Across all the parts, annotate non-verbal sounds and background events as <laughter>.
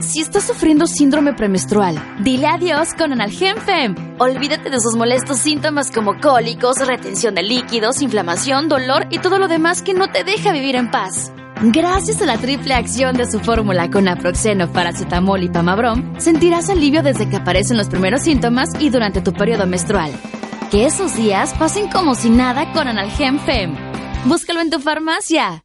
Si estás sufriendo síndrome premenstrual, dile adiós con Analgem Fem. Olvídate de esos molestos síntomas como cólicos, retención de líquidos, inflamación, dolor y todo lo demás que no te deja vivir en paz. Gracias a la triple acción de su fórmula con naproxeno, paracetamol y pamabrom, sentirás alivio desde que aparecen los primeros síntomas y durante tu periodo menstrual. Que esos días pasen como si nada con Analgem Fem. Búscalo en tu farmacia.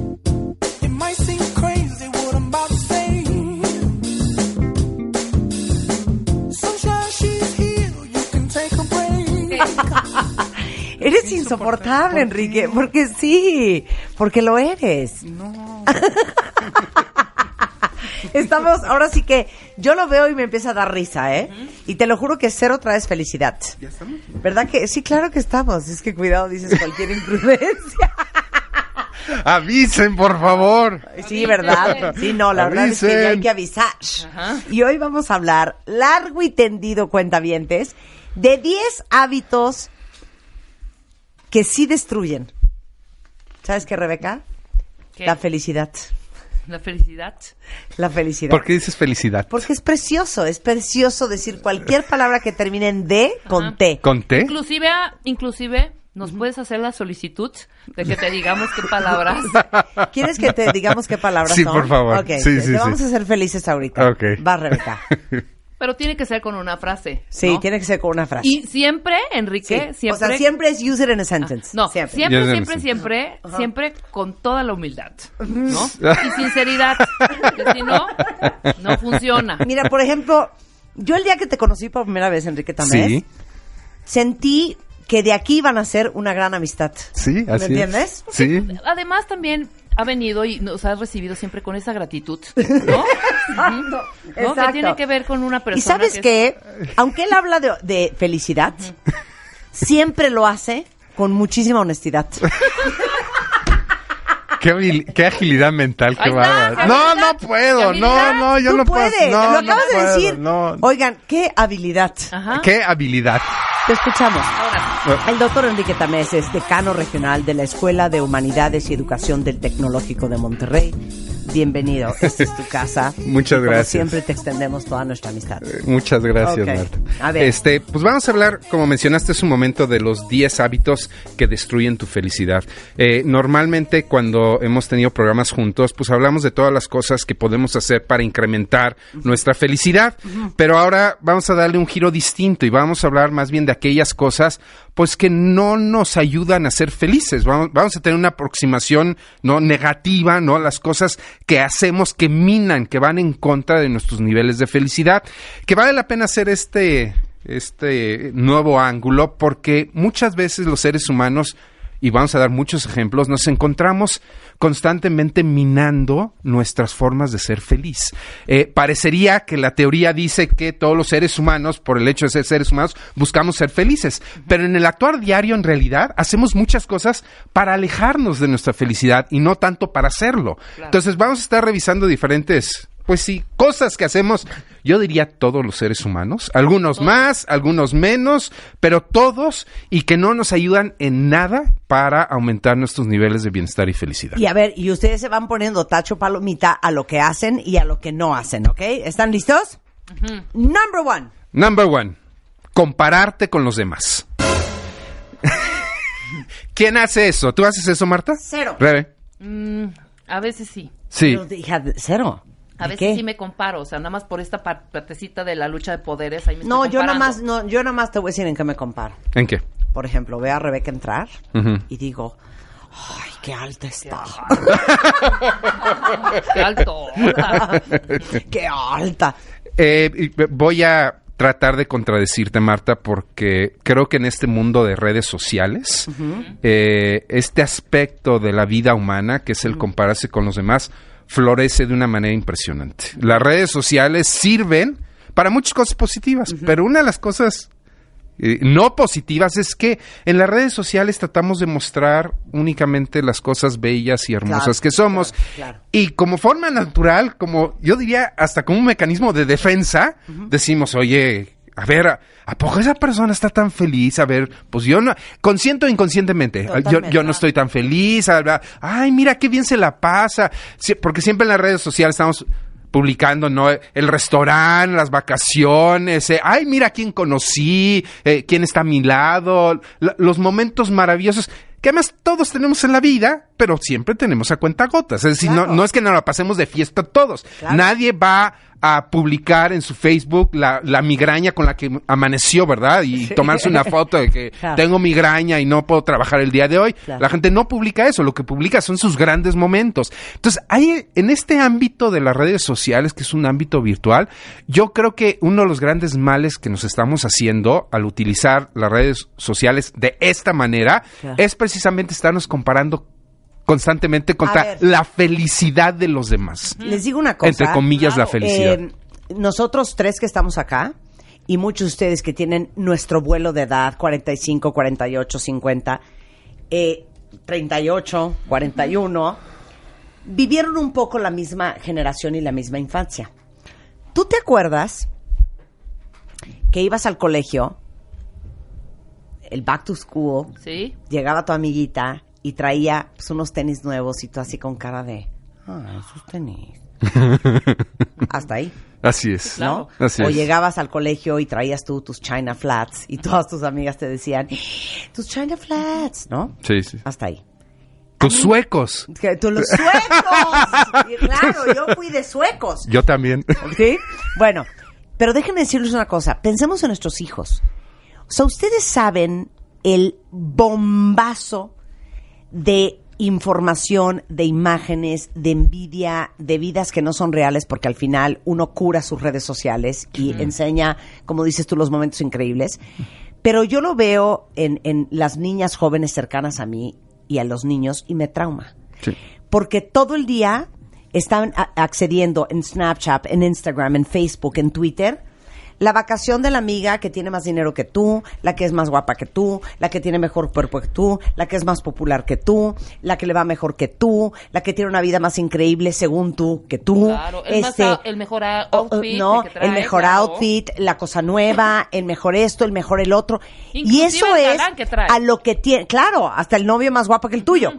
<laughs> Eres insoportable, Enrique, porque sí, porque lo eres. No. <laughs> Estamos, ahora sí que yo lo veo y me empieza a dar risa, ¿eh? Y te lo juro que cero traes felicidad. ¿Ya estamos? ¿Verdad que? Sí, claro que estamos. Es que cuidado, dices cualquier <laughs> imprudencia. Avisen, por favor. Sí, ¿verdad? Sí, no, la verdad es que hay que avisar. Y hoy vamos a hablar largo y tendido, cuentavientes, de 10 hábitos que sí destruyen. ¿Sabes qué, Rebeca? ¿Qué? La felicidad. La felicidad. La felicidad. ¿Por qué dices felicidad? Porque es precioso, es precioso decir cualquier palabra que termine en D con Ajá. T. ¿Con té? Inclusive, inclusive, nos puedes hacer la solicitud de que te digamos qué palabras. <laughs> ¿Quieres que te digamos qué palabras Sí, son? por favor. Ok, Sí, te, sí, te sí. vamos a hacer felices ahorita. Ok. Va, Rebeca. <laughs> Pero tiene que ser con una frase. Sí, ¿no? tiene que ser con una frase. Y siempre, Enrique, Sí. siempre. O sea, siempre es use it in a sentence. No, siempre. siempre, siempre, siempre, siempre, con toda la humildad, ¿no? Y sinceridad, que si no, no funciona. Mira, por ejemplo, yo el día que te conocí por primera vez, Enrique Sí, sentí que de aquí iban a ser una gran amistad. sí, así es. entiendes? Sí. Además, también ha venido y nos ha recibido siempre con esa gratitud, ¿no? <laughs> Ujú. ¿No? Que Exacto. tiene que ver con una persona. Y sabes que qué, aunque él habla de, de felicidad, siempre lo hace con muchísima honestidad. Qué, qué agilidad mental, qué bárbaro. No, no puedo. No, no, yo Tú no puedo. puedes, No, lo no acabas de puedo, decir. No. Oigan, qué habilidad. Ajá. Qué habilidad. Te escuchamos. Ahora, El doctor Enrique Tamés es decano regional de la Escuela de Humanidades y Educación del Tecnológico de Monterrey. Bienvenido, esta es tu casa. <laughs> Muchas Y como gracias. siempre te extendemos toda nuestra amistad. Muchas gracias, Ok. Marta. A ver. Este, pues vamos a hablar, como mencionaste hace un momento, de los 10 hábitos que destruyen tu felicidad. Eh, normalmente cuando hemos tenido programas juntos, pues hablamos de todas las cosas que podemos hacer para incrementar nuestra felicidad, pero ahora vamos a darle un giro distinto y vamos a hablar más bien de aquellas cosas pues que no nos ayudan a ser felices. Vamos, vamos a tener una aproximación no negativa, ¿no? Las cosas que hacemos que minan, que van en contra de nuestros niveles de felicidad. Que vale la pena hacer este, este nuevo ángulo porque muchas veces los seres humanos y vamos a dar muchos ejemplos, nos encontramos constantemente minando nuestras formas de ser feliz. Eh, parecería que la teoría dice que todos los seres humanos, por el hecho de ser seres humanos, buscamos ser felices, pero en el actuar diario, en realidad, hacemos muchas cosas para alejarnos de nuestra felicidad y no tanto para hacerlo. Entonces vamos a estar revisando diferentes pues sí, cosas que hacemos, yo diría todos los seres humanos, algunos más, algunos menos, pero todos y que no nos ayudan en nada para aumentar nuestros niveles de bienestar y felicidad. Y a ver, y ustedes se van poniendo tacho palomita a lo que hacen y a lo que no hacen, ¿ok? ¿Están listos? Number one. Number one, compararte con los demás. <laughs> ¿Quién hace eso? ¿Tú haces eso, Marta? Cero. Rebe. mm, a veces sí. Sí. Pero, hija, cero. A ¿De veces qué? sí me comparo, o sea, nada más por esta par- partecita de la lucha de poderes. Ahí me No, estoy yo nada más, no, yo nada más te voy a decir en qué me comparo. ¿En qué? Por ejemplo, veo a Rebeca entrar y digo, qué alta está. Qué alto. <laughs> qué alta. Eh, voy a tratar de contradecirte, Marta, porque creo que en este mundo de redes sociales, eh, este aspecto de la vida humana, que es el compararse con los demás, florece de una manera impresionante. Las redes sociales sirven para muchas cosas positivas, pero una de las cosas eh, no positivas es que en las redes sociales tratamos de mostrar únicamente las cosas bellas y hermosas Claro, que somos. claro, claro. Y como forma natural, como yo diría, hasta como un mecanismo de defensa, decimos, oye, a ver, ¿a, a poco esa persona está tan feliz? A ver, pues yo no, consciente o inconscientemente, yo, Totalmente. yo no estoy tan feliz, a ver, ay, mira qué bien se la pasa, Sí, porque siempre en las redes sociales estamos publicando, ¿no? El restaurante, las vacaciones, eh, ay, mira quién conocí, eh, quién está a mi lado, la- los momentos maravillosos que además todos tenemos en la vida, pero siempre tenemos a cuenta gotas. Es decir, no, no es que nos la pasemos de fiesta todos. Claro. Nadie va a publicar en su Facebook la, la migraña con la que amaneció, ¿verdad? Y tomarse una foto de que <laughs> Claro. tengo migraña y no puedo trabajar el día de hoy. Claro. La gente no publica eso, lo que publica son sus grandes momentos. Entonces, hay en este ámbito de las redes sociales, que es un ámbito virtual, yo creo que uno de los grandes males que nos estamos haciendo al utilizar las redes sociales de esta manera Claro. es precisamente estarnos comparando constantemente contra la felicidad de los demás. Les digo una cosa. Entre comillas, la felicidad. Eh, nosotros tres que estamos acá y muchos de ustedes que tienen nuestro vuelo de edad, 45, 48, 50, eh, 38, 41, vivieron un poco la misma generación y la misma infancia. ¿Tú te acuerdas que ibas al colegio, el back to school, ¿Sí? llegaba tu amiguita y traía pues, unos tenis nuevos y tú así con cara de, ah, esos tenis. <laughs> Hasta ahí, Así es. ¿no? Así o es. llegabas al colegio y traías tú tus China Flats y todas tus amigas te decían, tus China Flats, ¿no? Sí, sí. Hasta ahí. Tus suecos. Tú los suecos. Y claro, yo fui de suecos. Yo también. ¿Sí? Bueno, pero déjenme decirles una cosa. Pensemos en nuestros hijos. O sea, ustedes saben el bombazo de información, de imágenes, de envidia, de vidas que no son reales, porque al final uno cura sus redes sociales y enseña, como dices tú, los momentos increíbles. Pero yo lo veo en, en las niñas jóvenes cercanas a mí y a los niños y me trauma Sí. porque todo el día están accediendo en Snapchat, en Instagram, en Facebook, en Twitter, la vacación de la amiga que tiene más dinero que tú, la que es más guapa que tú, la que tiene mejor cuerpo que tú, la que es más popular que tú, la que le va mejor que tú, la que tiene una vida más increíble según tú que tú. Claro, el, más a- el mejor a- o- o- outfit. no, que trae, el mejor claro. outfit, la cosa nueva, el mejor esto, el mejor el otro. y eso el es a lo que tiene, claro, hasta el novio más guapo que el tuyo.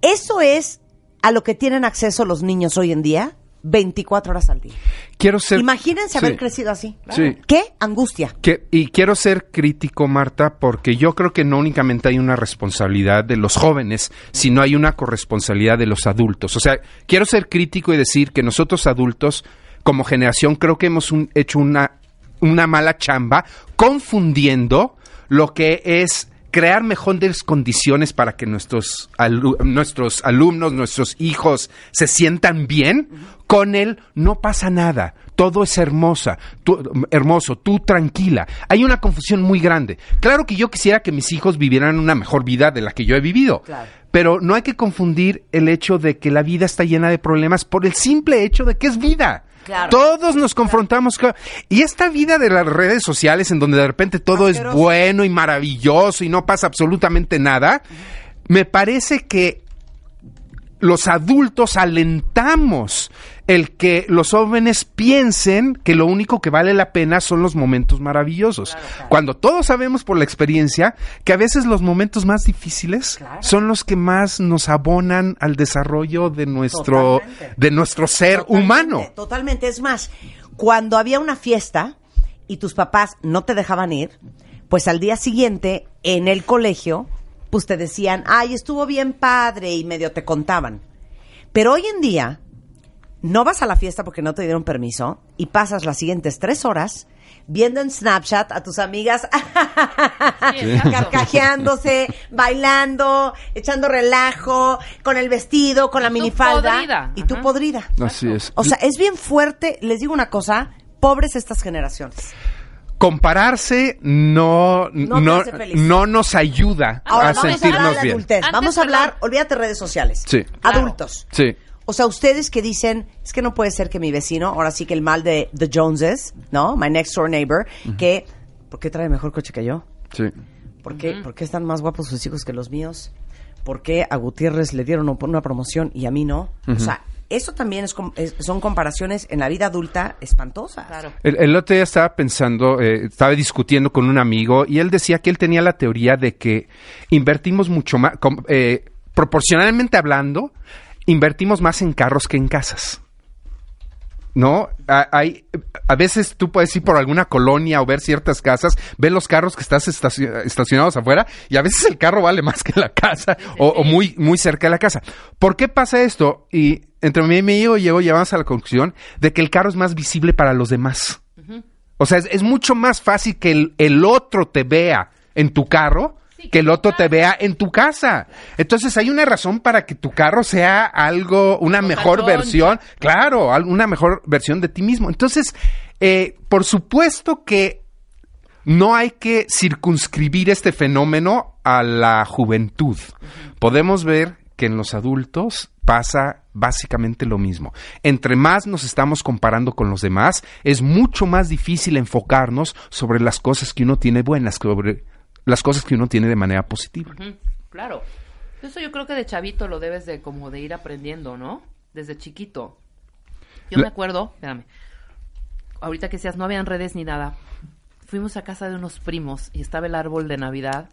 Eso es a lo que tienen acceso los niños hoy en día, 24 horas al día. Quiero ser. Imagínense haber Sí. crecido así. Sí. ¿Qué angustia? Que- y quiero ser crítico, Marta, porque yo creo que no únicamente hay una responsabilidad de los jóvenes, sino hay una corresponsabilidad de los adultos. O sea, quiero ser crítico y decir que nosotros adultos, como generación, creo que hemos un- hecho una, una mala chamba confundiendo lo que es crear mejores condiciones para que nuestros, alu- nuestros alumnos, nuestros hijos se sientan bien, con él no pasa nada, todo es hermosa, tú- hermoso, tú tranquila. Hay una confusión muy grande. Claro que yo quisiera que mis hijos vivieran una mejor vida de la que yo he vivido. Claro. Pero no hay que confundir el hecho de que la vida está llena de problemas por el simple hecho de que es vida. Claro. Todos nos confrontamos con... Y esta vida de las redes sociales en donde de repente todo es bueno y maravilloso y no pasa absolutamente nada, me parece que los adultos alentamos el que los jóvenes piensen que lo único que vale la pena son los momentos maravillosos. Cuando todos sabemos por la experiencia que a veces los momentos más difíciles son los que más nos abonan al desarrollo de nuestro, Totalmente. de nuestro ser Totalmente, humano. Totalmente. Es más, cuando había una fiesta y tus papás no te dejaban ir, pues al día siguiente, en el colegio, pues te decían, ay, estuvo bien padre y medio te contaban. Pero hoy en día, no vas a la fiesta porque no te dieron permiso y pasas las siguientes tres horas viendo en Snapchat a tus amigas Sí, carcajeándose, bailando, echando relajo, con el vestido, con la tú minifalda. podrida, Y tú ajá. podrida. Así es. O sea, es bien fuerte. Les digo una cosa, pobres estas generaciones. compararse no No no, nos ayuda Ahora, a vamos a hablar sentirnos de bien. adultez. Antes, Vamos a hablar, olvídate redes sociales. Sí. Claro. Adultos. Sí. O sea, ustedes que dicen, es que no puede ser que mi vecino, ahora sí que el mal de The Joneses, ¿no? My next door neighbor, que, ¿por qué trae mejor coche que yo? Sí. ¿Por qué, ¿Por qué están más guapos sus hijos que los míos? ¿Por qué a Gutiérrez le dieron una promoción y a mí no? O sea, eso también es, es- son comparaciones en la vida adulta espantosas. Claro. El, el otro día estaba pensando, eh, estaba discutiendo con un amigo y él decía que él tenía la teoría de que invertimos mucho más, com- eh, proporcionalmente hablando, invertimos más en carros que en casas. ¿No? A- Hay, a veces tú puedes ir por alguna colonia o ver ciertas casas, ver los carros que estás estaci- estacionados afuera y a veces el carro vale más que la casa o, o muy, muy cerca de la casa. ¿Por qué pasa esto? Y entre mí y mi amigo llegó, llegamos a la conclusión de que el carro es más visible para los demás. O sea, es, es mucho más fácil que el, el otro te vea en tu carro que el otro te vea en tu casa. Entonces hay una razón para que tu carro sea algo, una mejor versión, claro, una mejor versión de ti mismo. Entonces, eh, por supuesto que no hay que circunscribir este fenómeno a la juventud. Podemos ver que en los adultos pasa básicamente lo mismo. Entre más nos estamos comparando con los demás, es mucho más difícil enfocarnos sobre las cosas que uno tiene buenas, sobre las cosas que uno tiene de manera positiva. Claro. Eso yo creo que de chavito lo debes de como de ir aprendiendo, ¿no? Desde chiquito. Yo La- me acuerdo, espérame, ahorita que seas, no habían redes ni nada. Fuimos a casa de unos primos y estaba el árbol de Navidad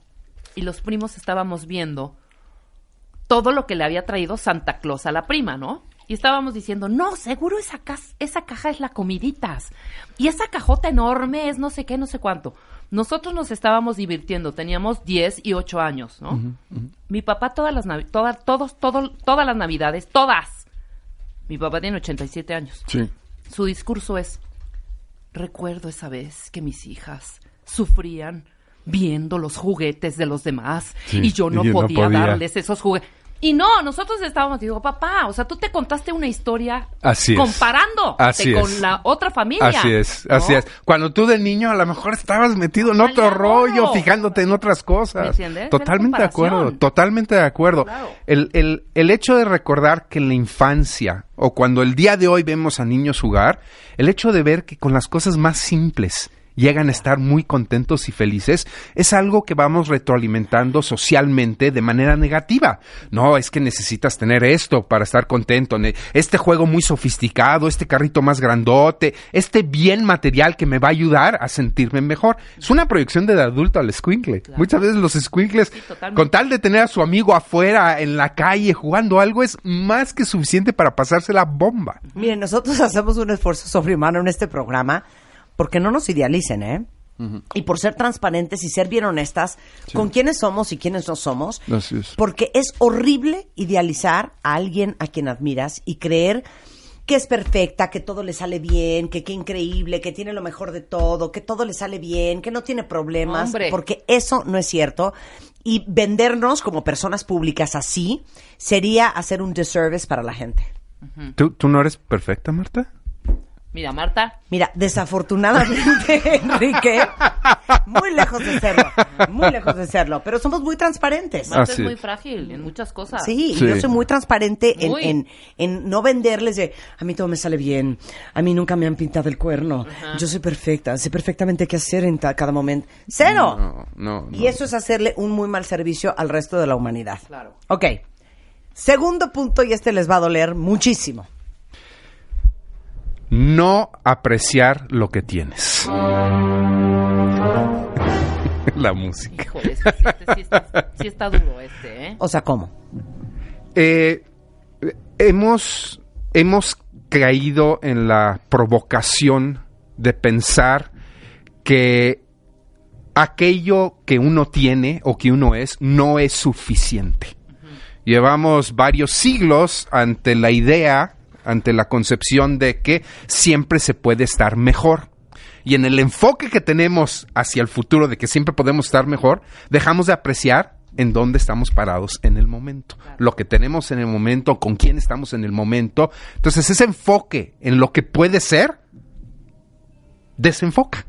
y los primos estábamos viendo todo lo que le había traído Santa Claus a la prima, ¿no? Y estábamos diciendo, no, seguro esa, cas- esa caja es la comiditas. Y esa cajota enorme es no sé qué, no sé cuánto. Nosotros nos estábamos divirtiendo, teníamos 10 y 8 años, ¿no? Mi papá todas las navi- todas, todos, todo, todas las navidades, todas. Mi papá tiene 87 años. Sí. Su discurso es, recuerdo esa vez que mis hijas sufrían viendo los juguetes de los demás Sí, y yo no, y yo no podía, podía. darles esos juguetes. Y no, nosotros estábamos, digo, papá, o sea, tú te contaste una historia Así comparando con la otra familia. Así es, ¿no? así es. Cuando tú de niño a lo mejor estabas metido en otro rollo, fijándote en otras cosas. ¿Me entiendes? Totalmente de acuerdo, totalmente de acuerdo. Claro. El, el, el hecho de recordar que en la infancia o cuando el día de hoy vemos a niños jugar, el hecho de ver que con las cosas más simples llegan a estar muy contentos y felices, es algo que vamos retroalimentando socialmente de manera negativa. No, es que necesitas tener esto para estar contento, este juego muy sofisticado, este carrito más grandote, este bien material que me va a ayudar a sentirme mejor. Es una proyección del adulto al squinkle. Claro. Muchas veces los squinkles, Sí, con tal de tener a su amigo afuera, en la calle, jugando algo, es más que suficiente para pasarse la bomba. Miren, nosotros hacemos un esfuerzo sobrehumano en este programa porque no nos idealicen, ¿eh? Y por ser transparentes y ser bien honestas con quiénes somos y quiénes no somos. Así es. Porque es horrible idealizar a alguien a quien admiras y creer que es perfecta, que todo le sale bien, que qué increíble, que tiene lo mejor de todo, que todo le sale bien, que no tiene problemas, Hombre. porque eso no es cierto. Y vendernos como personas públicas así sería hacer un disservice para la gente. ¿Tú, tú no eres perfecta, Marta? Mira, Marta, Mira, desafortunadamente, <laughs> Enrique, muy lejos de serlo, muy lejos de serlo, pero somos muy transparentes. Marta Así es muy frágil en muchas cosas. Sí, Sí. yo soy muy transparente en, Muy. en, en no venderles de, a mí todo me sale bien, a mí nunca me han pintado el cuerno, yo soy perfecta, sé perfectamente qué hacer en cada momento. ¡Cero! No, no, no. Y eso es hacerle un muy mal servicio al resto de la humanidad. Claro. Ok. Segundo punto, y este les va a doler muchísimo. No apreciar lo que tienes. <laughs> la música. Híjole, este, sí, este sí está, sí está duro este, ¿eh? O sea, ¿cómo? Eh, hemos, hemos caído en la provocación de pensar que aquello que uno tiene o que uno es no es suficiente. Llevamos varios siglos ante la idea, ante la concepción de que siempre se puede estar mejor. y en el enfoque que tenemos hacia el futuro de que siempre podemos estar mejor, dejamos de apreciar en dónde estamos parados en el momento, lo que tenemos en el momento, con quién estamos en el momento. Entonces ese enfoque en lo que puede ser, desenfoca.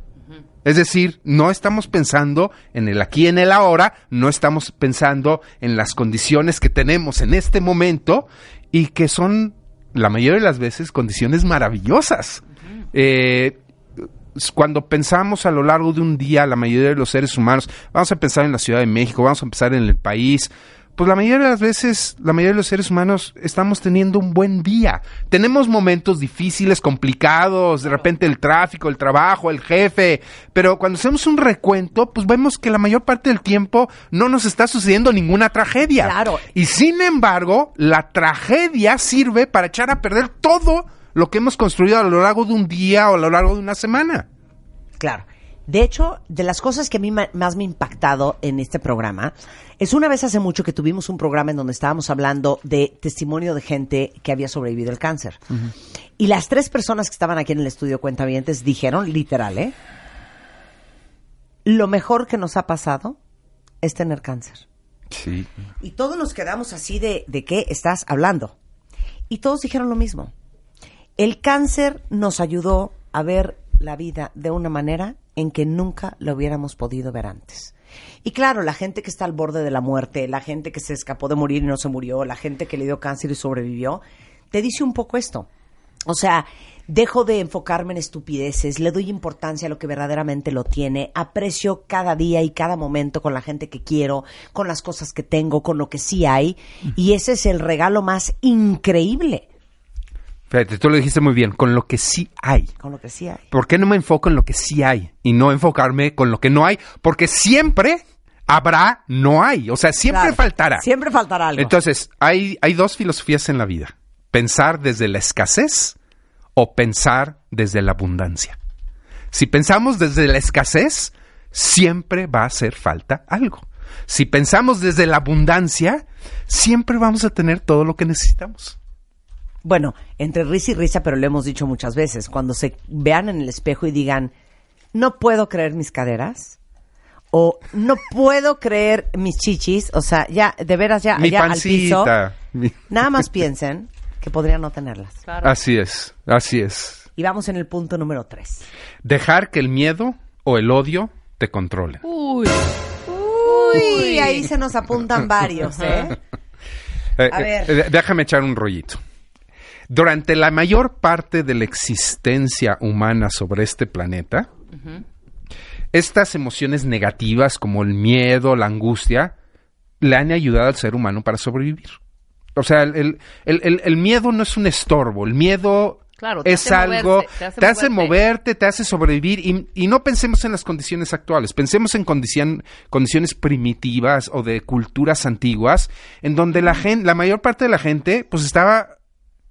Es decir, no estamos pensando en el aquí, en el ahora, no estamos pensando en las condiciones que tenemos en este momento y que son, la mayoría de las veces, condiciones maravillosas. Eh, cuando pensamos a lo largo de un día, la mayoría de los seres humanos, vamos a pensar en la Ciudad de México, vamos a pensar en el país, pues la mayoría de las veces, la mayoría de los seres humanos estamos teniendo un buen día. Tenemos momentos difíciles, complicados, de repente el tráfico, el trabajo, el jefe, pero cuando hacemos un recuento, pues vemos que la mayor parte del tiempo no nos está sucediendo ninguna tragedia. Claro. Y sin embargo, la tragedia sirve para echar a perder todo lo que hemos construido a lo largo de un día o a lo largo de una semana. Claro. De hecho, de las cosas que a mí más me ha impactado en este programa, es una vez hace mucho que tuvimos un programa en donde estábamos hablando de testimonio de gente que había sobrevivido al cáncer. Y las tres personas que estaban aquí en el estudio Cuentavientes dijeron, literal, ¿eh? Lo mejor que nos ha pasado es tener cáncer. Sí. Y todos nos quedamos así de, ¿de qué estás hablando? Y todos dijeron lo mismo. El cáncer nos ayudó a ver la vida de una manera en que nunca lo hubiéramos podido ver antes. Y claro, la gente que está al borde de la muerte, la gente que se escapó de morir y no se murió, la gente que le dio cáncer y sobrevivió, te dice un poco esto. O sea, dejo de enfocarme en estupideces, le doy importancia a lo que verdaderamente lo tiene, aprecio cada día y cada momento con la gente que quiero, con las cosas que tengo, con lo que sí hay, y ese es el regalo más increíble, Fíjate, tú lo dijiste muy bien, con lo que sí hay. con lo que sí hay. ¿Por qué no me enfoco en lo que sí hay y no enfocarme con lo que no hay? Porque siempre habrá, no hay. O sea, siempre Claro, faltará. Siempre faltará algo. Entonces, hay, hay dos filosofías en la vida. Pensar desde la escasez o pensar desde la abundancia. Si pensamos desde la escasez, siempre va a hacer falta algo. Si pensamos desde la abundancia, siempre vamos a tener todo lo que necesitamos. Bueno, entre risa y risa, pero lo hemos dicho muchas veces, cuando se vean en el espejo y digan, no puedo creer mis caderas, o no puedo creer mis chichis, o sea, ya, de veras, ya, Mi ya al piso. Mi- nada más piensen que podrían no tenerlas. Claro. Así es, así es. Y vamos en el punto número tres. Dejar que el miedo o el odio te controlen. Uy. Uy, ahí se nos apuntan varios, ¿eh? Eh, A eh, ver. eh, déjame echar un rollito. Durante la mayor parte de la existencia humana sobre este planeta, estas emociones negativas como el miedo, la angustia, le han ayudado al ser humano para sobrevivir. O sea, el, el- el- el- miedo no es un estorbo, el miedo Claro, te es hace algo, moverse, te hace te hace moverte. moverte, te hace sobrevivir y, y no pensemos en las condiciones actuales, pensemos en condicion- condiciones primitivas o de culturas antiguas en donde la gente, la mayor parte de la gente pues estaba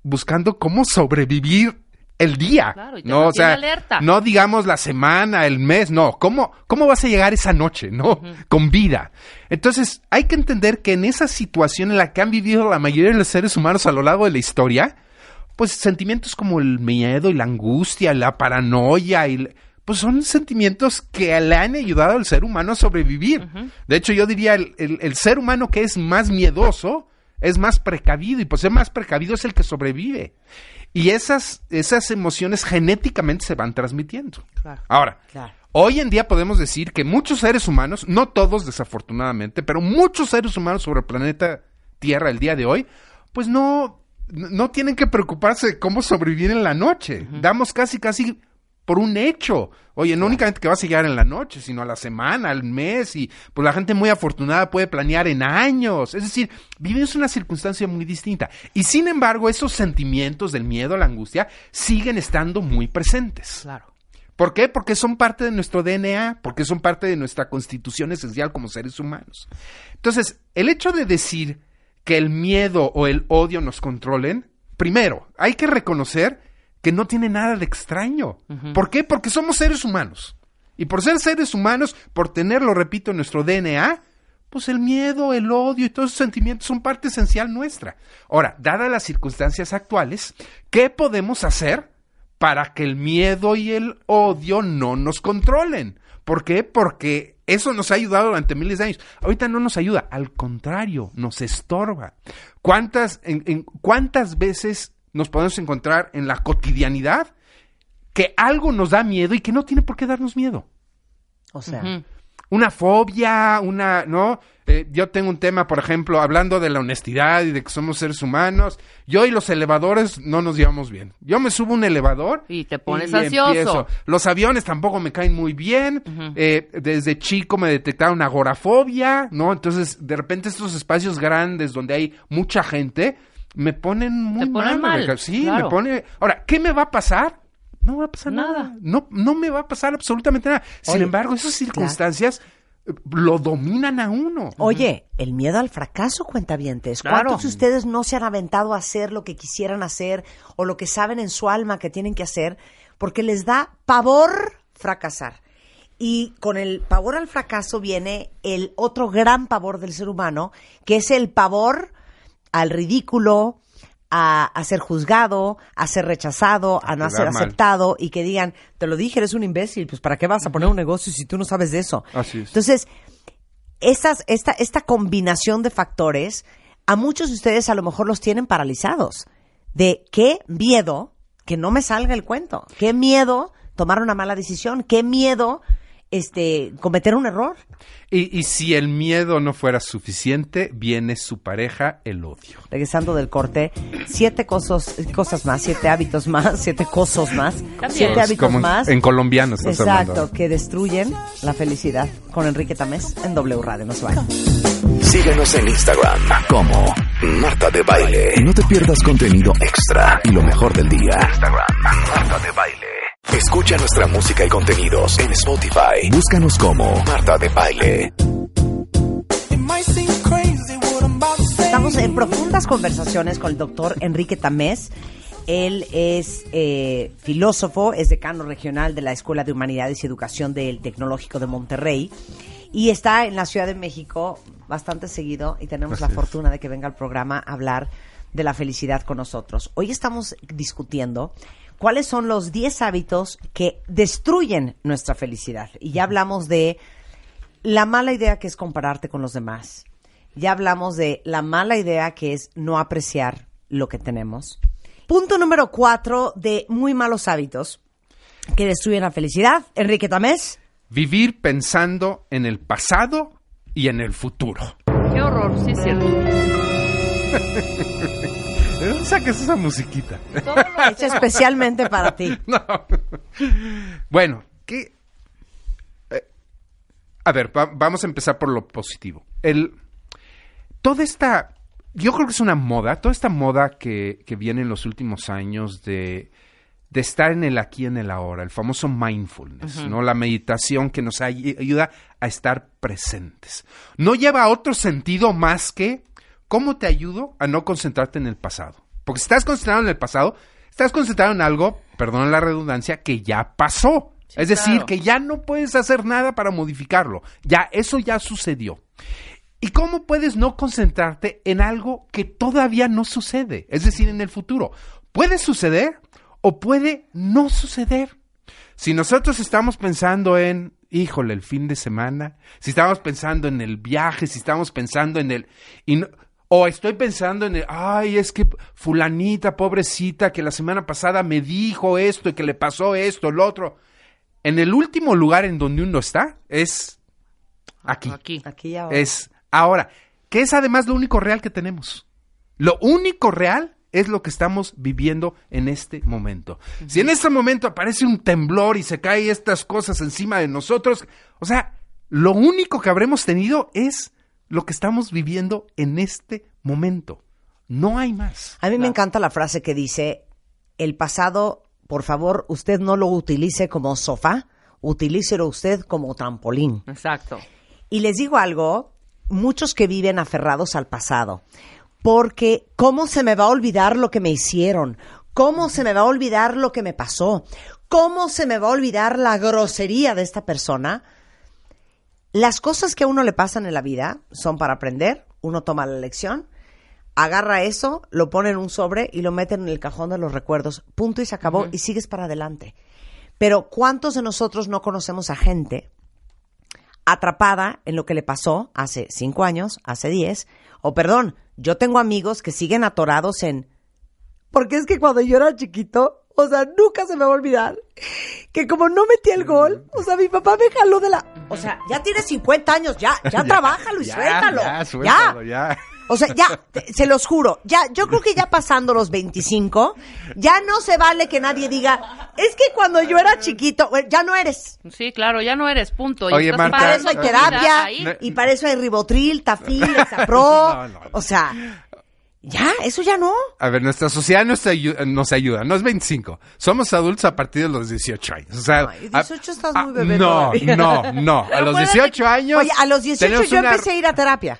buscando cómo sobrevivir el día, Claro, y te no, o sea, alerta. no digamos la semana, el mes, no, cómo cómo vas a llegar esa noche, no, con vida. Entonces, hay que entender que en esa situación en la que han vivido la mayoría de los seres humanos a lo largo de la historia, pues sentimientos como el miedo y la angustia, la paranoia y pues son sentimientos que le han ayudado al ser humano a sobrevivir. De hecho, yo diría el, el- el ser humano que es más miedoso es más precavido y pues ser más precavido es el que sobrevive. Y esas, esas emociones genéticamente se van transmitiendo. Claro. Ahora, Claro. Hoy en día podemos decir que muchos seres humanos, no todos desafortunadamente, pero muchos seres humanos sobre el planeta Tierra el día de hoy, pues no, no tienen que preocuparse de cómo sobrevivir en la noche. Damos casi, casi por un hecho. Oye, no únicamente que vas a llegar en la noche, sino a la semana, al mes, y pues la gente muy afortunada puede planear en años. Es decir, vivimos una circunstancia muy distinta. Y sin embargo, esos sentimientos del miedo, la angustia, siguen estando muy presentes. Claro. ¿Por qué? Porque son parte de nuestro DNA, porque son parte de nuestra constitución esencial como seres humanos. Entonces, el hecho de decir que el miedo o el odio nos controlen, primero, hay que reconocer que no tiene nada de extraño. ¿Por qué? Porque somos seres humanos. Y por ser seres humanos, por tenerlo, repito, en nuestro DNA, pues el miedo, el odio y todos esos sentimientos son parte esencial nuestra. Ahora, dadas las circunstancias actuales, ¿qué podemos hacer para que el miedo y el odio no nos controlen. ¿Por qué? Porque eso nos ha ayudado durante miles de años. Ahorita no nos ayuda, al contrario, nos estorba. ¿Cuántas, en, en- cuántas veces nos podemos encontrar en la cotidianidad que algo nos da miedo y que no tiene por qué darnos miedo? O sea, una fobia, una, ¿no? Eh, yo tengo un tema, por ejemplo, hablando de la honestidad y de que somos seres humanos. Yo y los elevadores no nos llevamos bien. Yo me subo a un elevador Y te pones ansioso. empiezo. Los aviones tampoco me caen muy bien. Eh, desde chico me detectaron agorafobia, ¿no? Entonces, de repente estos espacios grandes donde hay mucha gente me ponen muy Te ponen mal. mal, Sí, claro. me pone. Ahora, ¿qué me va a pasar? No va a pasar nada. Nada. No, no me va a pasar absolutamente nada. Sin Oye, embargo, esas circunstancias eh, lo dominan a uno. Oye, el miedo al fracaso, cuentavientes. Claro. ¿Cuántos de ustedes no se han aventado a hacer lo que quisieran hacer o lo que saben en su alma que tienen que hacer porque les da pavor fracasar? Y con el pavor al fracaso viene el otro gran pavor del ser humano, que es el pavor al ridículo, a, a ser juzgado, a ser rechazado, a no ser mal. aceptado y que digan, te lo dije, eres un imbécil, pues ¿para qué vas a poner un negocio si tú no sabes de eso? Así es. Entonces, estas, esta, esta combinación de factores, a muchos de ustedes a lo mejor los tienen paralizados. De qué miedo que no me salga el cuento. Qué miedo tomar una mala decisión. Qué miedo este, cometer un error. Y, y si el miedo no fuera suficiente, viene su pareja, el odio. Regresando del corte, siete cosas, cosas más, siete hábitos más, siete cosas más, siete hábitos Como en- más. En colombiano estás Exacto, hablando. que destruyen la felicidad. Con Enrique Tamés en W Radio. No se vayan. Síguenos en Instagram como Marta de Baile. No te pierdas contenido extra y lo mejor del día. Instagram, Marta de Baile. Escucha nuestra música y contenidos en Spotify. Búscanos como Marta de Baile. Estamos en profundas conversaciones con el doctor Enrique Tamés. Él es eh, filósofo, es decano regional de la Escuela de Humanidades y Educación del Tecnológico de Monterrey y está en la Ciudad de México bastante seguido y tenemos la es. fortuna de que venga al programa a hablar de la felicidad con nosotros. Hoy estamos discutiendo cuáles son los 10 hábitos que destruyen nuestra felicidad y ya hablamos de la mala idea que es compararte con los demás. Ya hablamos de la mala idea que es no apreciar lo que tenemos. Punto número cuatro de muy malos hábitos que destruyen la felicidad. Enrique Tamés. Vivir pensando en el pasado y en el futuro. Qué horror, sí es cierto. <laughs> ¿De dónde sacas esa musiquita? Hecho especialmente para ti. <laughs> No. Bueno, ¿qué? eh, a ver, va- vamos a empezar por lo positivo. El, toda esta, yo creo que es una moda, toda esta moda que, que viene en los últimos años de, de estar en el aquí, en el ahora, el famoso mindfulness, ¿no? La meditación que nos ay- ayuda a estar presentes. No lleva a otro sentido más que cómo te ayudo a no concentrarte en el pasado. Porque si estás concentrado en el pasado, estás concentrado en algo, perdón la redundancia, que ya pasó. Sí, es decir, claro. que ya no puedes hacer nada para modificarlo. Ya, eso ya sucedió. ¿Y cómo puedes no concentrarte en algo que todavía no sucede? Es decir, en el futuro. Puede suceder o puede no suceder. Si nosotros estamos pensando en, híjole, el fin de semana, si estamos pensando en el viaje, si estamos pensando en el... y no- o estoy pensando en el, ay, es que fulanita, pobrecita, que la semana pasada me dijo esto y que le pasó esto, lo otro. En el último lugar en donde uno está es aquí. Aquí. Aquí y ahora. Es ahora, que es además lo único real que tenemos. Lo único real es lo que estamos viviendo en este momento. Si en este momento aparece un temblor y se caen estas cosas encima de nosotros, o sea, lo único que habremos tenido es lo que estamos viviendo en este momento. No hay más. A mí me encanta la frase que dice, el pasado, por favor, usted no lo utilice como sofá, utilícelo usted como trampolín. Exacto. Y les digo algo, muchos que viven aferrados al pasado, porque ¿cómo se me va a olvidar lo que me hicieron? ¿Cómo se me va a olvidar lo que me pasó? ¿Cómo se me va a olvidar la grosería de esta persona? Las cosas que a uno le pasan en la vida son para aprender, uno toma la lección, agarra eso, lo pone en un sobre y lo mete en el cajón de los recuerdos. Punto y se acabó y sigues para adelante. Pero ¿cuántos de nosotros no conocemos a gente atrapada en lo que le pasó hace cinco años, hace diez? O perdón, yo tengo amigos que siguen atorados en... Porque es que cuando yo era chiquito, o sea, nunca se me va a olvidar que como no metí el gol, o sea, mi papá me jaló de la... O sea, ya tienes 50 años, <laughs> ya, ya, trabájalo y Ya, suéltalo. ya, suéltalo, ya. O sea, ya, te- se los juro, ya, yo creo que ya pasando los 25, ya no se vale que nadie diga, es que cuando yo era chiquito, bueno, ya no eres. Sí, claro, ya no eres, punto. Y Oye, estás Marta, Para eso hay terapia, ahí. y para eso hay ribotril, tafil, <laughs> exapro. No, no, no. O sea, ya, eso ya no. A ver, nuestra sociedad nos ayuda, nos ayuda, no es 25. Somos adultos a partir de los 18 años. O sea, Ay, a- 18 estás a- muy bebé No, todavía. no, no. A los puedes- 18 años. Oye, a los 18 tenemos yo una- empecé a ir a terapia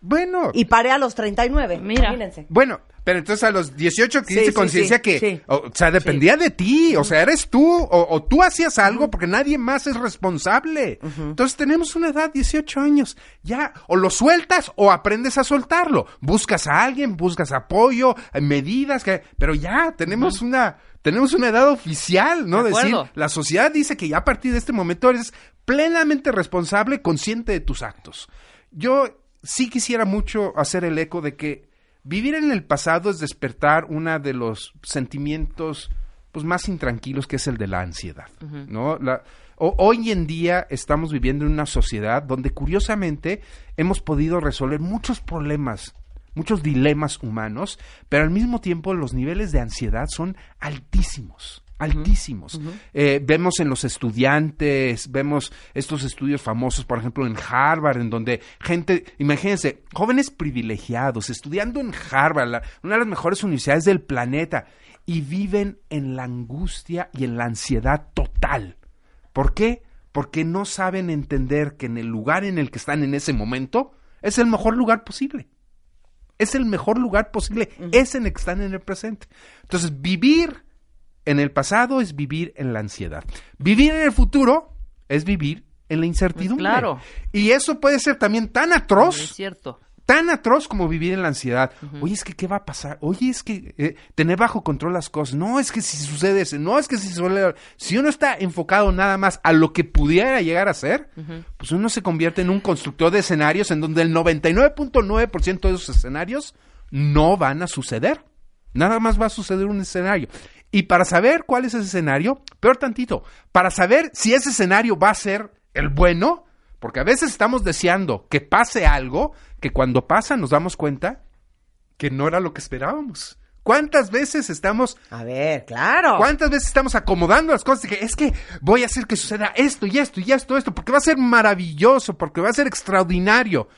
Bueno, y paré a los 39. Mira. Imagínense. Bueno, pero entonces a los 18 que Sí, hice sí, conciencia sí, que, sí. o, sea, dependía de ti, o sea, eres tú, o, o tú hacías algo porque nadie más es responsable. Entonces tenemos una edad, 18 años, ya, o lo sueltas o aprendes a soltarlo. Buscas a alguien, buscas apoyo, eh, medidas, que, pero ya, tenemos una, tenemos una edad oficial, ¿no? De Decir, la sociedad dice que ya a partir de este momento eres plenamente responsable, consciente de tus actos. Yo sí quisiera mucho hacer el eco de que vivir en el pasado es despertar uno de los sentimientos pues más intranquilos que es el de la ansiedad, ¿no? La- o- hoy en día estamos viviendo en una sociedad donde curiosamente hemos podido resolver muchos problemas muchos dilemas humanos, pero al mismo tiempo los niveles de ansiedad son altísimos. Altísimos. Eh, vemos en los estudiantes, vemos estos estudios famosos, por ejemplo, en Harvard, en donde gente, imagínense, jóvenes privilegiados, estudiando en Harvard, la- una de las mejores universidades del planeta, y viven en la angustia y en la ansiedad total. ¿Por qué? Porque no saben entender que en el lugar en el que están en ese momento es el mejor lugar posible es el mejor lugar posible, es en el que están en el presente. Entonces, vivir en el pasado es vivir en la ansiedad. Vivir en el futuro es vivir en la incertidumbre. Pues claro. Y eso puede ser también tan Es atroz, cierto. tan atroz como vivir en la ansiedad. Oye, es que ¿qué va a pasar? Oye, es que eh, tener bajo control las cosas. No, es que si sucede eso. No, es que si suele... Si uno está enfocado nada más a lo que pudiera llegar a ser, pues uno se convierte en un constructor de escenarios en donde el 99.9% de esos escenarios no van a suceder. Nada más va a suceder un escenario. Y para saber cuál es ese escenario, peor tantito, para saber si ese escenario va a ser el bueno, porque a veces estamos deseando que pase algo que cuando pasa nos damos cuenta que no era lo que esperábamos. ¿Cuántas veces estamos A ver, claro. ¿Cuántas veces estamos acomodando las cosas? Que es que voy a hacer que suceda esto y esto y esto, esto, porque va a ser maravilloso, porque va a ser extraordinario.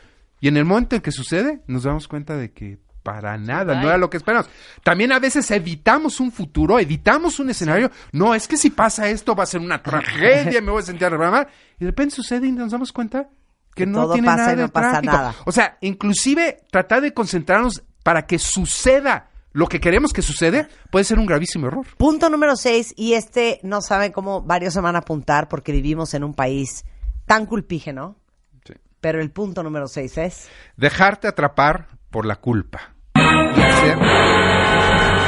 Y en el momento en que sucede, nos damos cuenta de que para nada, no era lo que esperamos. También a veces evitamos un futuro, evitamos un escenario. No, es que si pasa esto va a ser una tragedia, me voy a sentir a reprogramar. Y de repente sucede y nos damos cuenta que no todo tiene pasa nada y de no pasa nada. O sea, inclusive tratar de concentrarnos para que suceda lo que queremos que sucede puede ser un gravísimo error. Punto número 6, y este no saben cómo varios se van a apuntar porque vivimos en un país tan culpígeno. Sí. Pero el punto número 6 es. Dejarte atrapar por la culpa.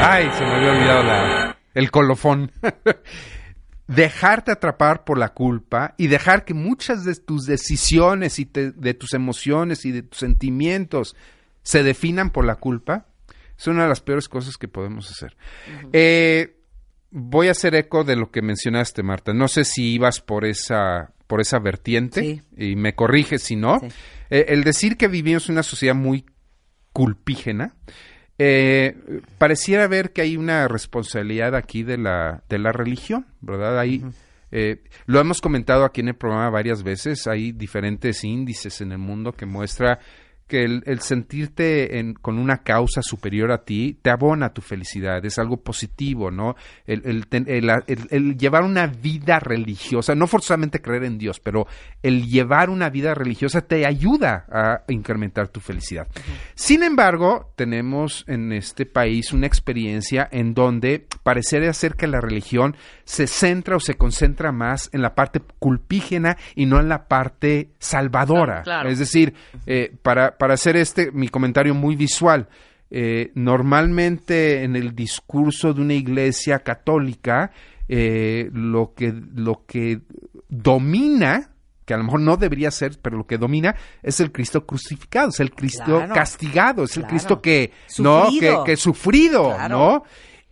Ay, se me había olvidado la- el colofón. <laughs> Dejarte atrapar por la culpa y dejar que muchas de tus decisiones y te- de tus emociones y de tus sentimientos se definan por la culpa es una de las peores cosas que podemos hacer. Eh, voy a hacer eco de lo que mencionaste, Marta. No sé si ibas por esa, por esa vertiente Sí. y me corriges si no. Sí. Eh, el decir que vivimos en una sociedad muy culpígena, eh, pareciera ver que hay una responsabilidad aquí de la, de la religión, ¿verdad? Hay, eh, lo hemos comentado aquí en el programa varias veces, hay diferentes índices en el mundo que muestra que el, el sentirte en- con una causa superior a ti te abona tu felicidad, es algo positivo, ¿no? El, llevar una vida religiosa, no forzosamente creer en Dios, pero el llevar una vida religiosa te ayuda a incrementar tu felicidad. Sin embargo, tenemos en este país una experiencia en donde parecería ser que la religión se centra o se concentra más en la parte culpígena y no en la parte salvadora. Claro, claro. Es decir, eh, para, para hacer este mi comentario muy visual, eh, normalmente en el discurso de una iglesia católica, eh, lo, que, lo que domina, que a lo mejor no debería ser, pero lo que domina es el Cristo crucificado, es el Cristo Claro. castigado, es el. Cristo que, ¿no? que, Sufrido. que sufrido, Claro. ¿no?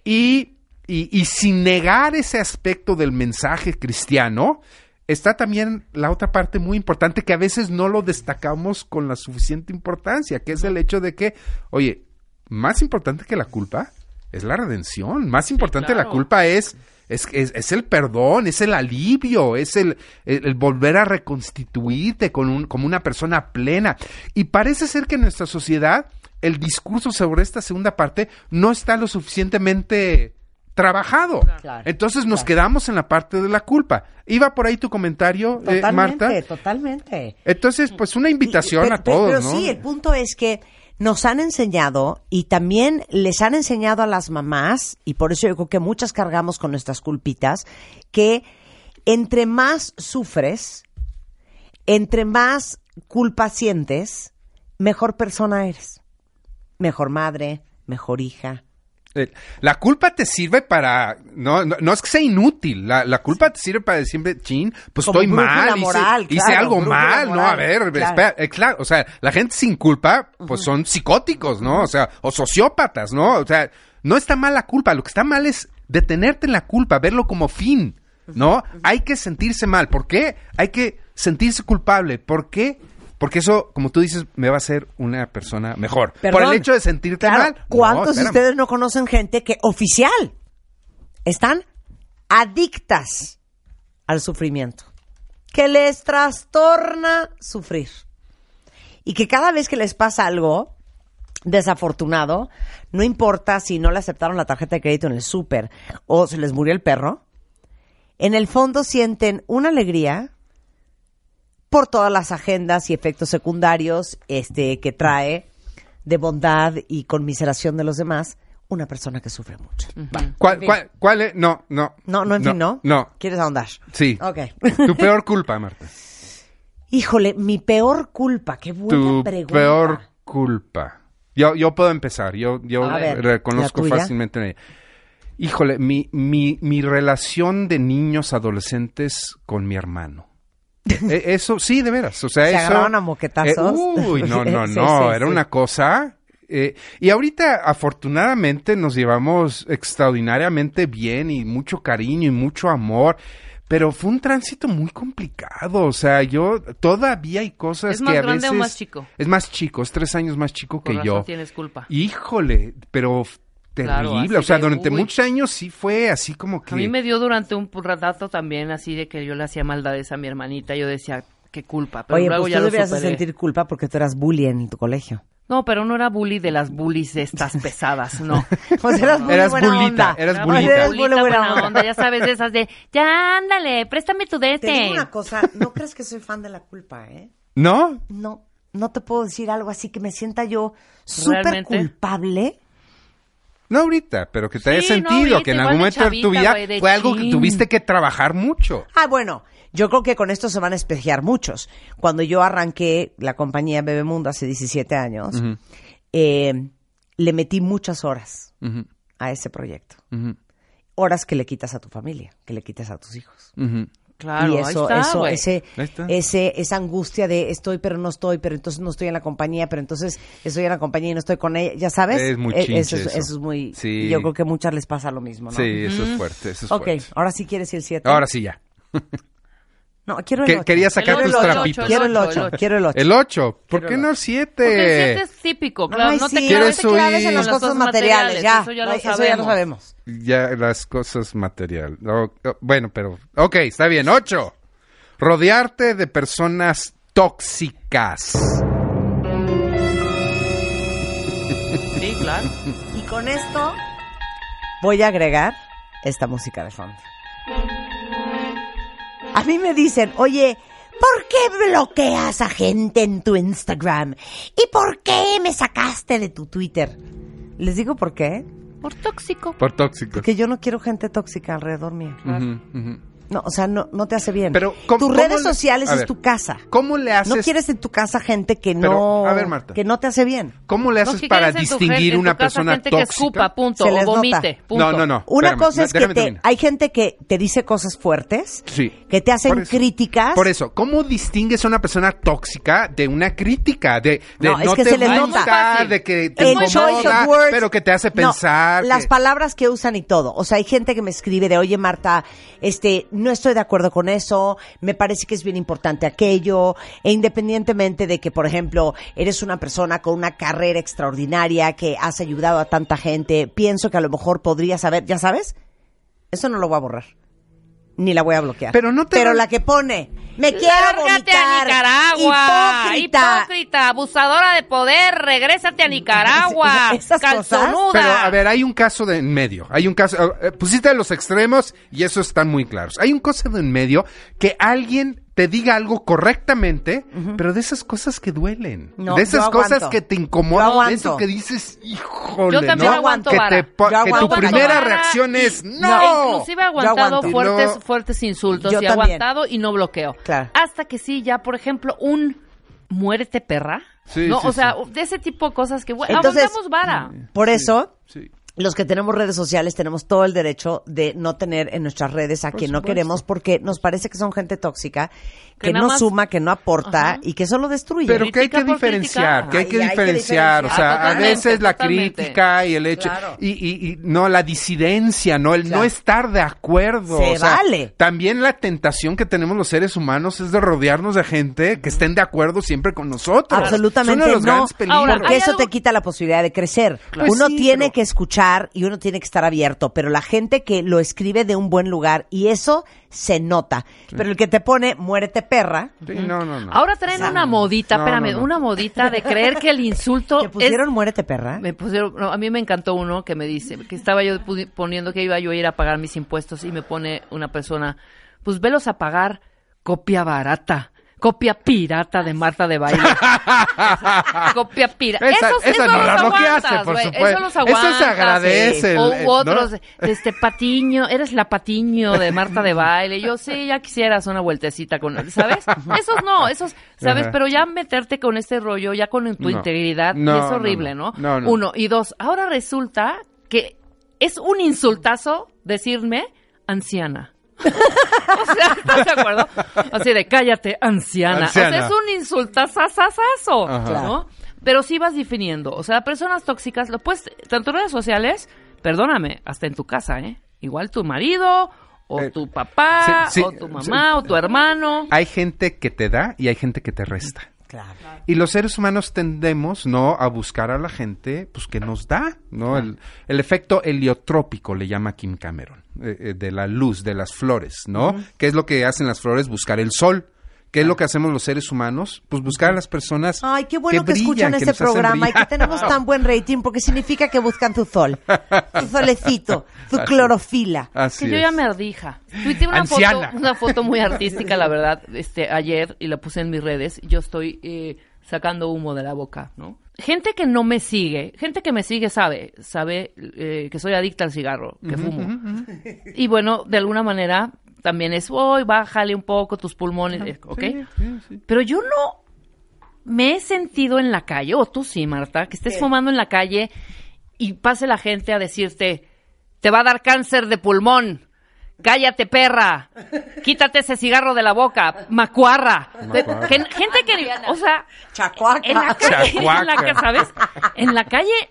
Y, y, y sin negar ese aspecto del mensaje cristiano, está también la otra parte muy importante que a veces no lo destacamos con la suficiente importancia, que es el hecho de que, oye, más importante que la culpa es la redención, más importante la claro. culpa es, es, es, es el perdón, es el alivio, es el, el- el volver a reconstituirte con un, como una persona plena. Y parece ser que en nuestra sociedad el discurso sobre esta segunda parte no está lo suficientemente trabajado. Claro, Entonces nos claro. quedamos en la parte de la culpa. Iba por ahí tu comentario, eh, Marta. totalmente. Entonces, pues una invitación Pero- a pero- todos, pero ¿no? sí, el punto es que nos han enseñado y también les han enseñado a las mamás, y por eso yo creo que muchas cargamos con nuestras culpitas, que entre más sufres, entre más culpa sientes, mejor persona eres. Mejor madre, mejor hija. Eh, La culpa te sirve para. No, no, no es que sea inútil. La, la culpa te sirve para decir, chin, pues Como estoy mal. hice- moral, hice, claro, algo mal, ¿no? A ver, claro. espera. eh, claro, o sea, la gente sin culpa, pues son psicóticos, ¿no? O sea, o sociópatas, ¿no? O sea, no está mal la culpa. Lo que está mal es detenerte en la culpa, verlo como fin, ¿no? Hay que sentirse mal. ¿Por qué? Hay que sentirse culpable. ¿Por qué? Porque eso, como tú dices, me va a hacer una persona mejor. Por el hecho de sentirte Claro, mal. ¿Cuántos de ustedes no conocen gente que oficial están adictas al sufrimiento? Que les trastorna sufrir. Y que cada vez que les pasa algo desafortunado, no importa si no le aceptaron la tarjeta de crédito en el súper o se les murió el perro, en el fondo sienten una alegría por todas las agendas y efectos secundarios este, que trae de bondad y conmiseración de los demás una persona que sufre mucho. Va. ¿Cuál, En fin. cuál, cuál es? No, no. No, no, en fin, ¿no? No. ¿Quieres ahondar? Sí. Ok. Tu peor culpa, Marta. <laughs> Híjole, mi peor culpa. Qué buena Tu pregunta. peor culpa. Yo, yo puedo empezar. Yo, yo ver, reconozco fácilmente. en ella. Híjole, mi, mi, mi relación de niños adolescentes con mi hermano. <laughs> Eh, eso, sí, de veras. O sea, ¿Se eso. agarraban a moquetazos? eh, uy, no, <laughs> no, no. sí, era sí. una cosa. eh, y ahorita, afortunadamente, nos llevamos extraordinariamente bien y mucho cariño y mucho amor. Pero fue un tránsito muy complicado. O sea, yo todavía hay cosas ¿Es más que a grande o veces. más chico? Es más chico, es tres años más chico que razón yo. tienes culpa. Híjole, pero Claro, terrible. o sea, de, durante uy. muchos años sí fue así como que. A mí me dio durante un rato también así de que yo le hacía maldades a mi hermanita. Yo decía, qué culpa. Pero Oye, luego pues ya tú lo de superé. sentir culpa porque tú eras bully en tu colegio. No, pero no era bully de las bullies estas <laughs> pesadas, no. <laughs> Pues eras bully Eras buena bulita, onda. eras Era bulita. Eras bulita bully buena buena onda. onda, ya sabes, de esas de, ya ándale, préstame tu Te dete. digo una cosa, no crees que soy fan de la culpa, ¿eh? ¿No? No, no te puedo decir algo así que me sienta yo súper ¿Realmente? culpable. No ahorita, pero que te haya Sí, no, sentido, ahorita, que en algún momento de tu vida de fue algo que tuviste que trabajar mucho. Ah, bueno, yo creo que con esto se van a espejear muchos. Cuando yo arranqué la compañía Bebemundo hace 17 años, eh, le metí muchas horas a ese proyecto. Horas que le quitas a tu familia, que le quitas a tus hijos. Claro, y ahí eso, está, eso, ese, Ahí está. ese, esa angustia de estoy pero no estoy, pero entonces no estoy en la compañía, pero entonces estoy en la compañía y no estoy con ella, ya sabes. Es muy Eh, chinche eso, es- eso. eso es muy, Sí. yo creo que a muchas les pasa lo mismo, ¿no? Sí, eso es fuerte, eso es Ok, fuerte. ahora sí quieres ir siete. Ahora sí ya. <laughs> No, quiero el Que- ocho. quería sacar tus el ocho, trapitos. Quiero el El ocho, ocho, el ocho. quiero el ocho. El 8, ¿por qué no el 7? Porque el siete es típico, claro, Ay, no sí, te no ¿Quieres te claves en oír- las cosas materiales, ya. eso ya lo Eso ya lo sabemos. Ya las cosas material. Oh, oh, bueno, pero... Ok, está bien. 8. Rodearte de personas tóxicas. Sí, claro. Y con esto voy a agregar esta música de fondo. A mí me dicen, oye, ¿por qué bloqueas a gente en tu Instagram? ¿Y por qué me sacaste de tu Twitter? Les digo por qué. Por tóxico. Por tóxicos. Porque yo no quiero gente tóxica alrededor mío. No, o sea, no, no te hace bien. Pero, ¿cómo- Tus cómo redes le- sociales es ver, tu casa. ¿Cómo le haces? No quieres en tu casa gente que Pero, no, a ver, Marta. que no te hace bien. ¿Cómo le No, haces que para distinguir en una tu casa persona gente tóxica? que escupa, punto, Se o les nota. vomite, punto. No, no, no. Una espérame, cosa es que te, hay gente que te dice cosas fuertes, Sí. que te hacen Por eso. críticas. Por eso, ¿cómo distingues a una persona tóxica de una crítica? De, de No, es que te se les nota. De que te incomoda, of words. pero que te hace No, pensar. las palabras que usan y todo. O sea, hay gente que me escribe de, oye Marta, este, no estoy de acuerdo con eso, me parece que es bien importante aquello, e independientemente de que, por ejemplo, eres una persona con una carrera extraordinaria que has ayudado a tanta gente, pienso que a lo mejor podrías saber, ya sabes, eso no lo voy a borrar. Ni la voy a bloquear. Pero no te Pero la que pone, me quiero Lárgate a Nicaragua. hipócrita. Hipócrita, abusadora de poder, regrésate a Nicaragua. <laughs> Esas cosas. calzonuda. Pero, a ver, hay un caso de en medio. Hay un caso. eh, pusiste los extremos y eso están muy claros. Hay un caso de en medio que alguien te diga algo correctamente, pero de esas cosas que duelen. No, de esas cosas que te incomodan. de Eso que dices, híjole, Yo también ¿no? aguanto que, te Yo que tu aguanto primera vara reacción es, e ¡no! inclusive he aguantado fuertes, fuertes insultos Yo y he también. aguantado y no bloqueo. Claro. Hasta que sí, ya, por ejemplo, un muérete perra. Sí, no, sí, o sea, sí. de ese tipo de cosas que bueno, Entonces- aguantamos vara. Por eso, Sí. Los que tenemos redes sociales tenemos todo el derecho de no tener en nuestras redes a quien no queremos porque nos parece que son gente tóxica, que, no más- suma, que no aporta Ajá. y que solo destruye. Pero que hay que diferenciar, que hay que Ay, hay que diferenciar, o sea, a veces la totalmente. crítica y el hecho, Claro. y, y, y no, la disidencia, no, el Claro. no estar de acuerdo. Se o sea, vale. También la tentación que tenemos los seres humanos es de rodearnos de gente que estén de acuerdo siempre con nosotros. Absolutamente Es uno de los no, grandes peligros. Ahora, porque eso algo- te quita la posibilidad de crecer. Pues uno sí, tiene pero- que escuchar y uno tiene que estar abierto, pero la gente que lo escribe de un buen lugar y eso se nota. Pero el que te pone muérete perra, Sí, no, no, no. Ahora traen una modita, No, espérame, no, no. una modita de creer que el insulto <laughs> te pusieron es... muérete perra. Me pusieron, no, a mí me encantó uno que me dice, que estaba yo poniendo que iba yo a ir a pagar mis impuestos y me pone una persona, pues velos a pagar copia barata. Copia pirata de Marta de Baile. <laughs> copia pirata. Esa- Esos, esa esos no los la bloqueaste, aguantas, por güey. supuesto. Eso los Eso se aguantas. agradece, O el- u ¿no? otros, este Patiño, eres la Patiño de Marta de Baile. Yo sí, ya quisieras una vueltecita con él, ¿sabes? Esos no, esos, ¿sabes? Ajá. Pero ya meterte con este rollo, ya con tu No. integridad, y es horrible, no. Uno. Y dos, ahora resulta que es un insultazo decirme anciana. <laughs> o sea, ¿estás de acuerdo? Así de cállate, anciana. Anciana. O sea, es un insultazazazazo. ¿no? Pero sí vas definiendo. O sea, personas tóxicas, lo puedes, tanto en redes sociales, perdóname, hasta en tu casa, ¿eh? Igual tu marido, o Eh, tu papá, sí, sí, o tu mamá, o tu hermano. Hay gente que te da y hay gente que te resta. Claro. Y los seres humanos tendemos, ¿no?, a buscar a la gente, pues, que nos da, ¿no? El, el efecto heliotrópico le llama Kim Cameron, eh, eh, de la luz, de las flores, ¿no? ¿Qué es lo que hacen las flores? Buscar el sol. ¿Qué es lo que hacemos los seres humanos? Pues buscar a las personas Ay, qué bueno que, brillan, escuchan hacen programa y que tenemos tan buen rating porque significa que buscan tu sol, tu solecito, tu Así- clorofila. Así que yo es. ya me ardija. Tuiteé una foto, una foto muy artística, la verdad, este, ayer y la puse en mis redes. Yo estoy eh, sacando humo de la boca, ¿no? Gente que no me sigue, gente que me sigue sabe, sabe eh, que soy adicta al cigarro, que fumo. Y bueno, de alguna manera también es, hoy bájale un poco tus pulmones, ¿ok? Pero yo no me he sentido en la calle, o tú sí, Marta, que estés fumando en la calle y pase la gente a decirte, te va a dar cáncer de pulmón. Cállate, perra. Quítate ese cigarro de la boca. Macuarra. Macuarra. Gen- gente que, o sea, Chacuaca. en la calle, Chacuaca. en la ¿sabes? En la calle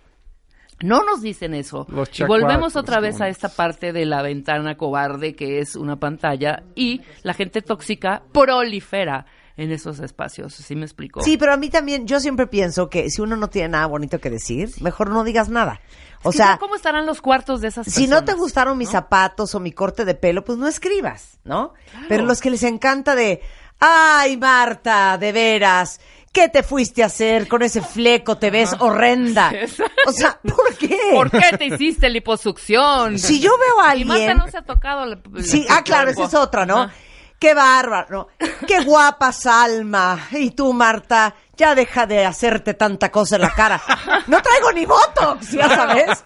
no nos dicen eso. Los y volvemos otra vez ¿cómo a esta parte de la ventana cobarde que es una pantalla y la gente tóxica prolifera en esos espacios. ¿Sí me explico? Sí, pero a mí también, yo siempre pienso que si uno no tiene nada bonito que decir, mejor no digas nada. O Es que sea, ¿cómo estarán los cuartos de esas si no te personas? gustaron mis zapatos o mi corte de pelo, pues no escribas, ¿no? Pero los que les encanta de, ay, Marta, de veras, ¿qué te fuiste a hacer con ese fleco? Te ves horrenda. <laughs> O sea, ¿por qué? ¿Por qué te hiciste liposucción? Si yo veo a Y Marta alguien... no se ha tocado. Sí, ah, claro, esa es otra, ¿no? Ajá. qué bárbaro, qué guapa Salma. Y tú, Marta, ya deja de hacerte tanta cosa en la cara. No traigo ni botox, ya sabes.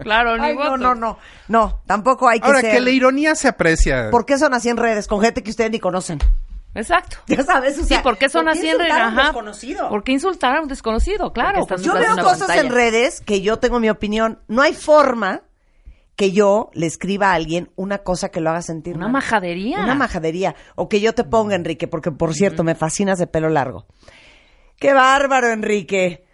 Claro, ni Ay, no, votos. no, no, no, tampoco hay que Ahora ser. que la ironía se aprecia. ¿Por qué son así en redes con gente que ustedes ni conocen? Exacto. <laughs> Ya sabes, o Sí, sea, ¿por qué son ¿por así en insultar a un Ajá. desconocido? ¿Por qué insultar a un desconocido? Claro. Yo estás veo una cosas pantalla. en redes que yo tengo mi opinión. No hay forma que yo le escriba a alguien una cosa que lo haga sentir Una mal. majadería. Una majadería. O que yo te ponga, Enrique, porque por cierto, me fascinas de pelo largo. ¡Qué bárbaro, Enrique!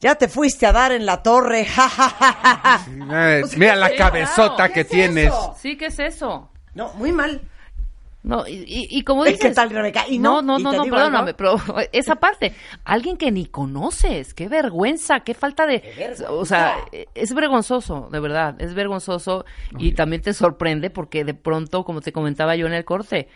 Ya te fuiste a dar en la torre. <laughs> ja, ja, ja, ja, ja. Eh, O sea, mira la ¿qué cabezota ¿qué que es tienes. eso? Sí, ¿qué es eso? No, muy mal. No, y, y- y como ¿Qué dices... tal, Rebeca? Y no, no, no, y no, no, perdóname, algo. pero <laughs> esa parte, alguien que ni conoces, qué vergüenza, qué falta de... O sea, es vergonzoso, de verdad, es vergonzoso y también te sorprende porque de pronto, como te comentaba yo en el corte,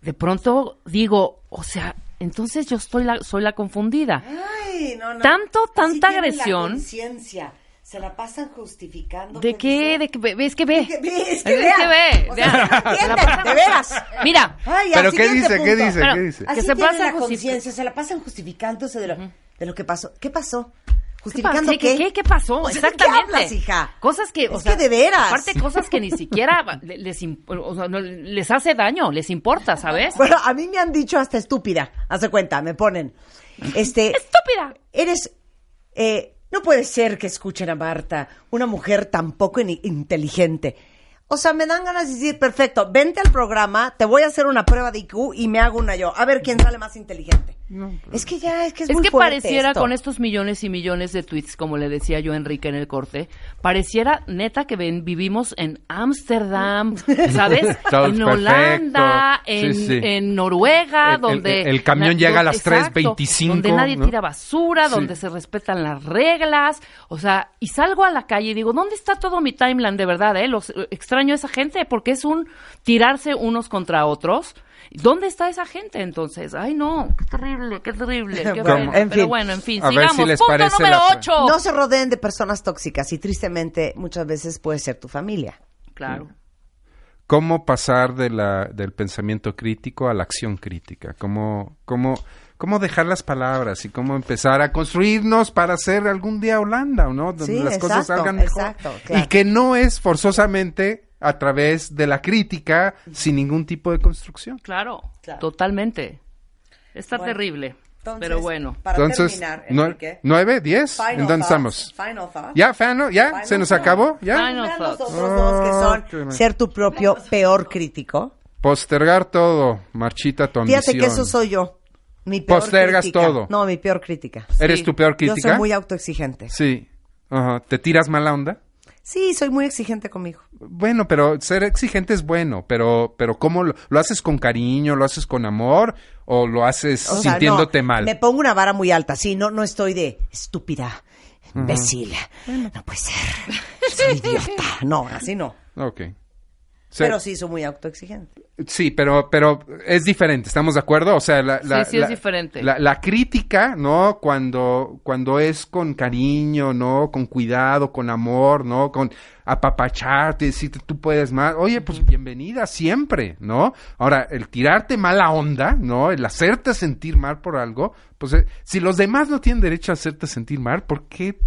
de pronto digo, o sea, entonces yo estoy la, soy la confundida. Ay, no, no. Tanto, Así tanta la agresión. conciencia. Se la pasan justificando. ¿De qué? ¿De qué? ve- ¿Ves que ve? ¿Qué ves? ¿Ves que ve? O sea, entienden, de veras. Mira, Ay, ¿Pero qué dice? ¿Qué dice? Pero- ¿Qué dice? Así Que se pasa la conciencia, se la pasan justificándose de lo, de lo que pasó. ¿Qué pasó? ¿Qué, ¿Justificando qué, qué? qué, qué pasó? O sea, ¿de Exactamente. qué hablas, hija? Cosas que, o Es sea, que de veras. Aparte, cosas que ni <laughs> siquiera le- les, imp- o sea, no, les hace daño, les importa, ¿sabes? Bueno, a mí me han dicho hasta estúpida. Hace cuenta, me ponen. Este. <laughs> Estúpida. Eres. eh, no puede ser que escuchen a Marta, una mujer tan poco in- inteligente. O sea, me dan ganas de decir, perfecto, vente al programa, te voy a hacer una prueba de IQ y me hago una yo. A ver quién sale más inteligente. Es que ya, es que es, Es muy que fuerte pareciera esto. con estos millones y millones de tweets, como le decía yo a Enrique en el corte, pareciera neta que ven- vivimos en Ámsterdam, <laughs> ¿sabes? En. Holanda, en, Sí, sí. en Noruega, El- donde... el camión llega a las exacto, 3:25, Donde nadie ¿no? tira basura, Sí. donde se respetan las reglas, o sea, y salgo a la calle y digo, ¿dónde está todo mi timeline de verdad, eh? Los, eh, extraño a esa gente porque es un tirarse unos contra otros. ¿Dónde está esa gente entonces? Ay, no, qué terrible, qué terrible, qué <laughs> Bueno, horrible. en Pero fin. bueno, en fin, A ver sigamos. si les Punto parece número la- 8. No se rodeen de personas tóxicas y tristemente muchas veces puede ser tu familia. Claro. ¿Cómo pasar de la, del pensamiento crítico a la acción crítica? ¿Cómo, cómo, ¿Cómo dejar las palabras y cómo empezar a construirnos para ser algún día Holanda, ¿o no? Donde Sí, las cosas salgan mejor. exacto, claro. Y que no es forzosamente a través de la crítica sin ningún tipo de construcción. Claro, Claro. totalmente. Está Bueno, terrible. Entonces, pero bueno. Para Entonces, terminar, Enrique, ¿nueve, diez? final ¿En dónde estamos? Final. ¿Ya, Fano? ¿Ya? Final ¿Se nos acabó? ¿Ya? Final nosotros dos que son Oh, mal. ser tu propio peor crítico. Postergar todo, Marchita, tu Fíjate que ambición. eso soy yo. Mi peor Postergas crítica. todo. No, mi peor crítica. ¿Eres Sí. tu peor Yo crítica? soy muy autoexigente. Sí. Ajá. ¿Te tiras mala onda? Sí, soy muy exigente conmigo. Bueno, pero ser exigente es bueno, pero, pero ¿cómo lo, lo haces con cariño, lo haces con amor o lo haces O sea, sintiéndote no, mal? Me pongo una vara muy alta. Sí, no, no estoy de estúpida, imbécil. No puede ser. Soy idiota. No, así no. Ok. Se- Pero sí soy muy autoexigente. Sí, pero, pero es diferente, ¿estamos de acuerdo? O sea, la, la- Sí, sí es la- diferente. La, la crítica, ¿no? Cuando, cuando es con cariño, ¿no? Con cuidado, con amor, ¿no? Con apapacharte, decirte tú puedes más. Oye, pues bienvenida siempre, ¿no? Ahora, el tirarte mala onda, ¿no? El hacerte sentir mal por algo, pues eh, si los demás no tienen derecho a hacerte sentir mal, ¿por qué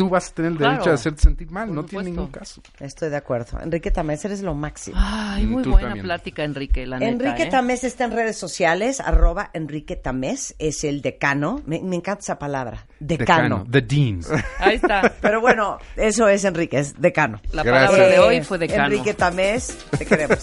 tú vas a tener el Claro. derecho a hacerte sentir mal? Por no tiene supuesto. ningún caso. Estoy de acuerdo. Enrique Tamés, eres lo máximo. Ay, muy Tú buena también. plática, Enrique, la neta. Enrique ¿eh? Tamés está en redes sociales, arroba Enrique Tamés, es el decano. Me, me encanta esa palabra, decano. The Dean. Ahí está. Pero bueno, eso es Enrique, es decano. La Gracias. palabra de Eh, hoy fue decano. Enrique Tamés, te queremos.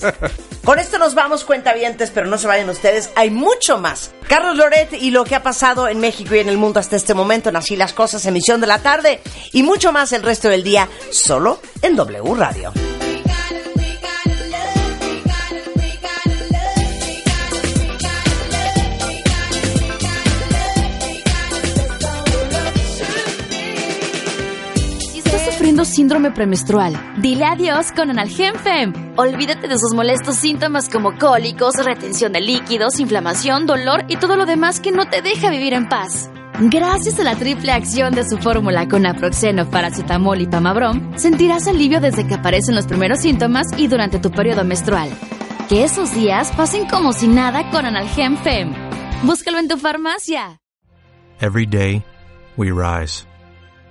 Con esto nos vamos, cuentavientes, pero no se vayan ustedes, hay mucho más. Carlos Loret y lo que ha pasado en México y en el mundo hasta este momento en Así las Cosas, emisión de la tarde, y mucho más el resto del día, solo en W Radio. Sufriendo síndrome premenstrual, dile adiós con Analgem Fem. Olvídate de sus molestos síntomas como cólicos, retención de líquidos, inflamación, dolor y todo lo demás que no te deja vivir en paz. Gracias a la triple acción de su fórmula con naproxeno, paracetamol y pamabrom, sentirás alivio desde que aparecen los primeros síntomas y durante tu periodo menstrual. que esos días pasen como si nada con Analgem Fem. Búscalo en tu farmacia. Every day, we rise,